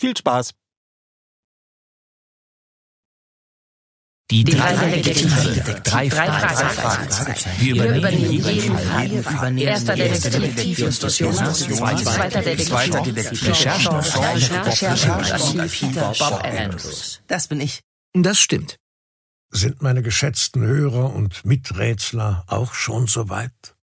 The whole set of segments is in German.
Viel Spaß! Die drei Detektive. Drei Fragezeichen. Wir übernehmen jeden Fall. Erster Detektiv Justus Jonas. Zweiter Detektiv Recherche Archiv Bob Andrews. Das bin ich. Das stimmt. Sind meine geschätzten Hörer und Miträtsler auch schon soweit?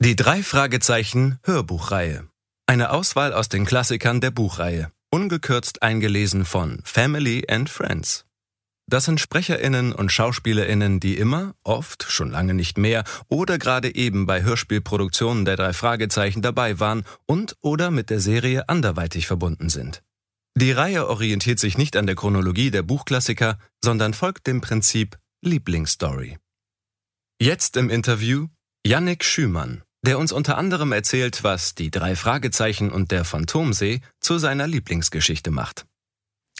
Die drei Fragezeichen Hörbuchreihe. Eine Auswahl aus den Klassikern der Buchreihe. Ungekürzt eingelesen von Family and Friends. Das sind Sprecherinnen und Schauspielerinnen, die immer, oft, schon lange nicht mehr oder gerade eben bei Hörspielproduktionen der drei Fragezeichen dabei waren und oder mit der Serie anderweitig verbunden sind. Die Reihe orientiert sich nicht an der Chronologie der Buchklassiker, sondern folgt dem Prinzip Lieblingsstory. Jetzt im Interview Yannick Schümann der uns unter anderem erzählt, was die drei Fragezeichen und der Phantomsee zu seiner Lieblingsgeschichte macht.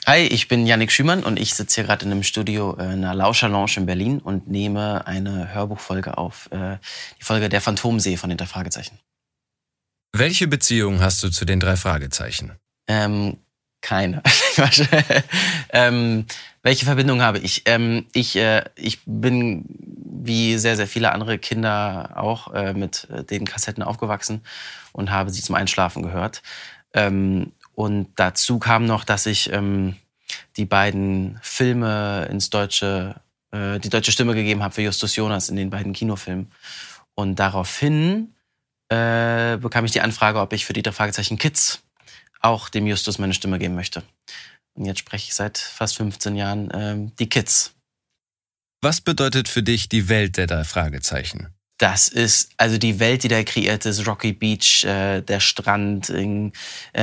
Hi, ich bin Yannick Schümann und ich sitze hier gerade in einem Studio äh, in einer Lauscher in Berlin und nehme eine Hörbuchfolge auf, äh, die Folge Der Phantomsee von den drei Fragezeichen. Welche Beziehung hast du zu den drei Fragezeichen? Ähm, keine. ähm, welche Verbindung habe ich? Ähm, ich, äh, ich bin wie sehr, sehr viele andere Kinder auch äh, mit äh, den Kassetten aufgewachsen und habe sie zum Einschlafen gehört. Ähm, und dazu kam noch, dass ich ähm, die beiden Filme ins deutsche, äh, die deutsche Stimme gegeben habe für Justus Jonas in den beiden Kinofilmen. Und daraufhin äh, bekam ich die Anfrage, ob ich für die drei Fragezeichen Kids auch dem Justus meine Stimme geben möchte. Und jetzt spreche ich seit fast 15 Jahren ähm, die Kids. Was bedeutet für dich die Welt der drei Fragezeichen? Das ist also die Welt, die da kreiert ist, Rocky Beach, äh, der Strand, äh,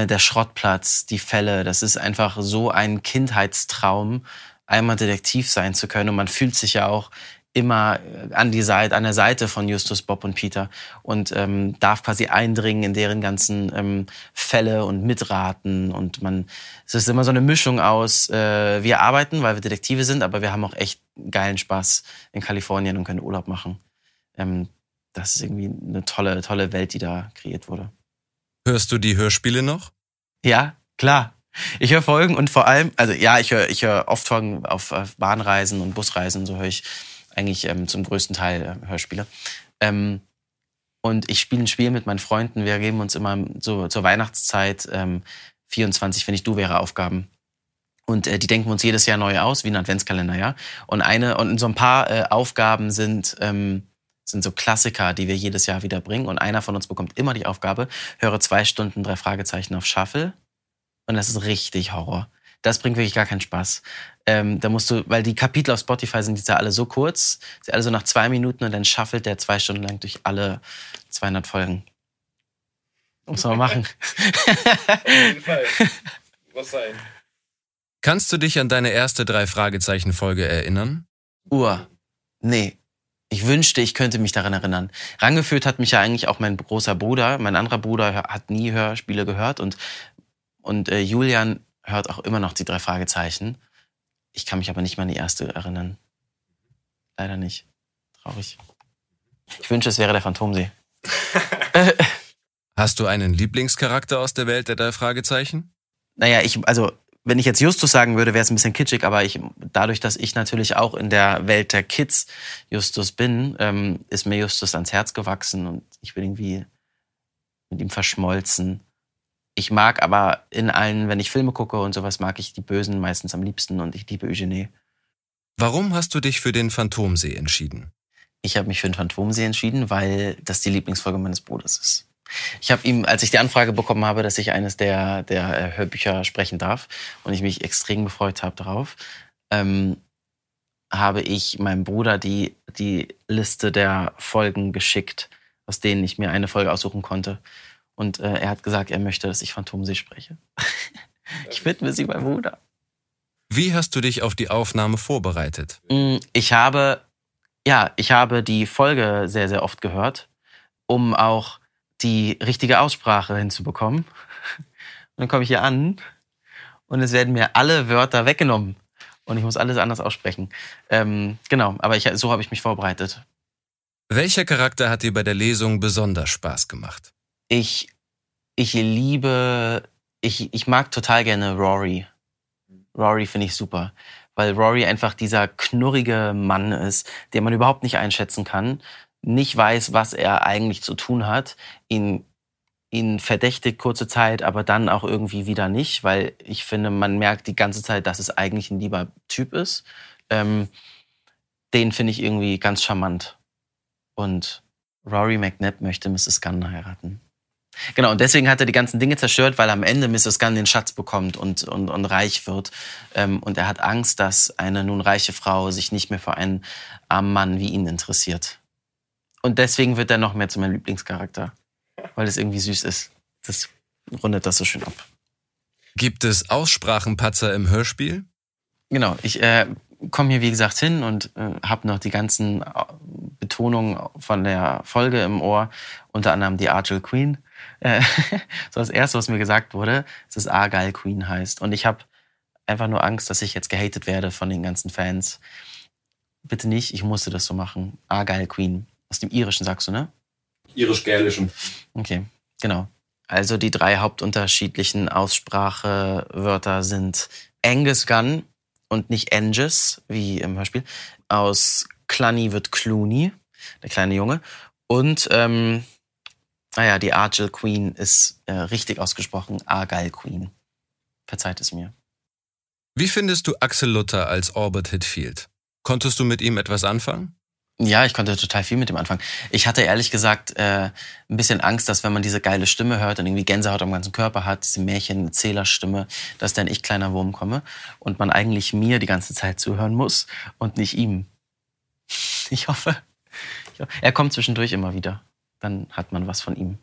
der Schrottplatz, die Fälle. Das ist einfach so ein Kindheitstraum, einmal Detektiv sein zu können. Und man fühlt sich ja auch immer äh, an die Seite, an der Seite von Justus, Bob und Peter und ähm, darf quasi eindringen in deren ganzen ähm, Fälle und mitraten und man, es ist immer so eine Mischung aus, äh, wir arbeiten, weil wir Detektive sind, aber wir haben auch echt geilen Spaß in Kalifornien und können Urlaub machen. Ähm, das ist irgendwie eine tolle, tolle Welt, die da kreiert wurde. Hörst du die Hörspiele noch? Ja, klar. Ich höre Folgen und vor allem, also ja, ich höre ich hör oft Folgen auf, auf Bahnreisen und Busreisen, so höre ich eigentlich ähm, zum größten Teil äh, Hörspiele. Ähm, und ich spiele ein Spiel mit meinen Freunden. Wir geben uns immer so zur Weihnachtszeit ähm, 24, wenn ich du wäre, Aufgaben. Und äh, die denken wir uns jedes Jahr neu aus, wie ein Adventskalender, ja. Und eine und so ein paar äh, Aufgaben sind ähm, sind so Klassiker, die wir jedes Jahr wieder bringen. Und einer von uns bekommt immer die Aufgabe: höre zwei Stunden drei Fragezeichen auf Shuffle. Und das ist richtig Horror Das bringt wirklich gar keinen Spaß. Ähm, da musst du, weil die Kapitel auf Spotify sind jetzt ja alle so kurz, sind alle so nach zwei Minuten und dann schaffelt der zwei Stunden lang durch alle 200 Folgen. Muss man machen. Auf jeden Fall. Muss sein. Kannst du dich an deine erste drei Fragezeichen Folge erinnern? Uhr. Nee. Ich wünschte, ich könnte mich daran erinnern. Rangeführt hat mich ja eigentlich auch mein großer Bruder. Mein anderer Bruder hat nie Hörspiele gehört und, und äh, Julian hört auch immer noch die drei Fragezeichen. Ich kann mich aber nicht mal an die erste erinnern. Leider nicht. Traurig. Ich wünsche, es wäre der Phantomsee. Hast du einen Lieblingscharakter aus der Welt der drei Fragezeichen? Naja, ich, also, wenn ich jetzt Justus sagen würde, wäre es ein bisschen kitschig, aber ich, dadurch, dass ich natürlich auch in der Welt der Kids Justus bin, ähm, ist mir Justus ans Herz gewachsen und ich bin irgendwie mit ihm verschmolzen. Ich mag aber in allen, wenn ich Filme gucke und sowas, mag ich die Bösen meistens am liebsten und ich liebe Eugenie. Warum hast du dich für den Phantomsee entschieden? Ich habe mich für den Phantomsee entschieden, weil das die Lieblingsfolge meines Bruders ist. Ich habe ihm, als ich die Anfrage bekommen habe, dass ich eines der, der äh, Hörbücher sprechen darf und ich mich extrem gefreut habe darauf, ähm, habe ich meinem Bruder die, die Liste der Folgen geschickt, aus denen ich mir eine Folge aussuchen konnte. Und äh, er hat gesagt, er möchte, dass ich Phantomsee spreche. ich widme sie meinem Bruder. Wie hast du dich auf die Aufnahme vorbereitet? Mm, Ich habe, ja, ich habe die Folge sehr, sehr oft gehört, um auch die richtige Aussprache hinzubekommen. Und dann komme ich hier an und es werden mir alle Wörter weggenommen. Und ich muss alles anders aussprechen. Ähm, genau, aber ich, so habe ich mich vorbereitet. Welcher Charakter hat dir bei der Lesung besonders Spaß gemacht? Ich, ich liebe, ich, ich mag total gerne Rory. Rory finde ich super, weil Rory einfach dieser knurrige Mann ist, den man überhaupt nicht einschätzen kann, nicht weiß, was er eigentlich zu tun hat, ihn, ihn verdächtigt kurze Zeit, aber dann auch irgendwie wieder nicht, weil ich finde, man merkt die ganze Zeit, dass es eigentlich ein lieber Typ ist. Ähm, den finde ich irgendwie ganz charmant. Und Rory McNabb möchte Mrs. Gunn heiraten. Genau, und deswegen hat er die ganzen Dinge zerstört, weil am Ende Mrs. Gunn den Schatz bekommt und, und, und reich wird. Ähm, und er hat Angst, dass eine nun reiche Frau sich nicht mehr für einen armen Mann wie ihn interessiert. Und deswegen wird er noch mehr zu meinem Lieblingscharakter, weil es irgendwie süß ist. Das rundet das so schön ab. Gibt es Aussprachenpatzer im Hörspiel? Genau, ich äh, komme hier wie gesagt hin und äh, habe noch die ganzen äh, Betonungen von der Folge im Ohr, unter anderem die Argyle Queen. Äh, so das erste, was mir gesagt wurde, ist, dass Argyle Queen heißt. Und ich habe einfach nur Angst, dass ich jetzt gehatet werde von den ganzen Fans. Bitte nicht, ich musste das so machen. Argyle Queen. Aus dem Irischen sagst du, ne? Irisch-Gälischen. Okay, genau. Also die drei hauptunterschiedlichen Aussprachewörter sind Angus Gunn und nicht Angus, wie im Hörspiel. Aus Cluny wird Clooney, der kleine Junge. Und, ähm, naja, die Argyle Queen ist äh, richtig ausgesprochen Argyle Queen. Verzeiht es mir. Wie findest du Axel Luther als Orbit Hitfield? Konntest du mit ihm etwas anfangen? Ja, ich konnte total viel mit dem anfangen. Ich hatte ehrlich gesagt äh, ein bisschen Angst, dass wenn man diese geile Stimme hört und irgendwie Gänsehaut am ganzen Körper hat, diese Märchen-Zählerstimme, dass dann ich kleiner Wurm komme und man eigentlich mir die ganze Zeit zuhören muss und nicht ihm. Ich hoffe. Ich hoffe. Er kommt zwischendurch immer wieder. Dann hat man was von ihm.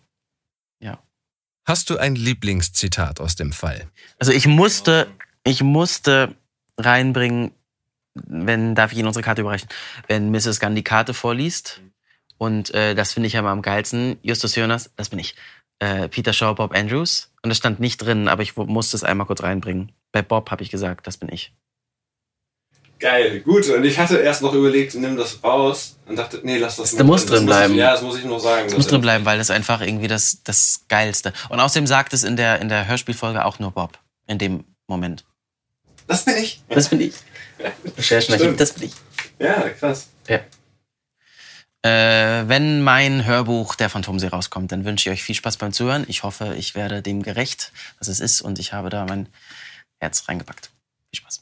Ja. Hast du ein Lieblingszitat aus dem Fall? Also ich musste, ich musste reinbringen, wenn, darf ich Ihnen unsere Karte überreichen, wenn Mrs. Gunn die Karte vorliest, und äh, das finde ich ja immer am geilsten, Justus Jonas, das bin ich, äh, Peter Shaw, Bob Andrews, und das stand nicht drin, aber ich musste es einmal kurz reinbringen. Bei Bob habe ich gesagt, das bin ich. Geil, gut. Und ich hatte erst noch überlegt, nimm das raus und dachte, nee, lass das Das muss drin. Das bleiben. Ich, ja, das muss ich nur sagen. Es muss drin bleiben, weil das einfach irgendwie das, das Geilste. Und außerdem sagt es in der, in der Hörspielfolge auch nur Bob, in dem Moment. Das bin ich. Das bin ich. Recherchenarchiv, das bin ich. Ja, krass. Ja. Äh, wenn mein Hörbuch Der Phantomsee rauskommt, dann wünsche ich euch viel Spaß beim Zuhören. Ich hoffe, ich werde dem gerecht, was es ist, und ich habe da mein Herz reingepackt. Viel Spaß.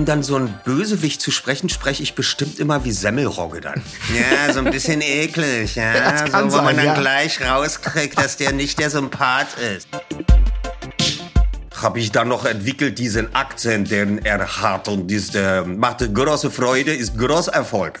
Um dann so ein Bösewicht zu sprechen, spreche ich bestimmt immer wie Semmelrogge dann. Ja, so ein bisschen eklig, ja. Das kann so, wo man sein, dann ja. gleich rauskriegt, dass der nicht der Sympath ist habe ich dann noch entwickelt diesen Akzent, den er hat und das äh, macht große Freude, ist großer Erfolg.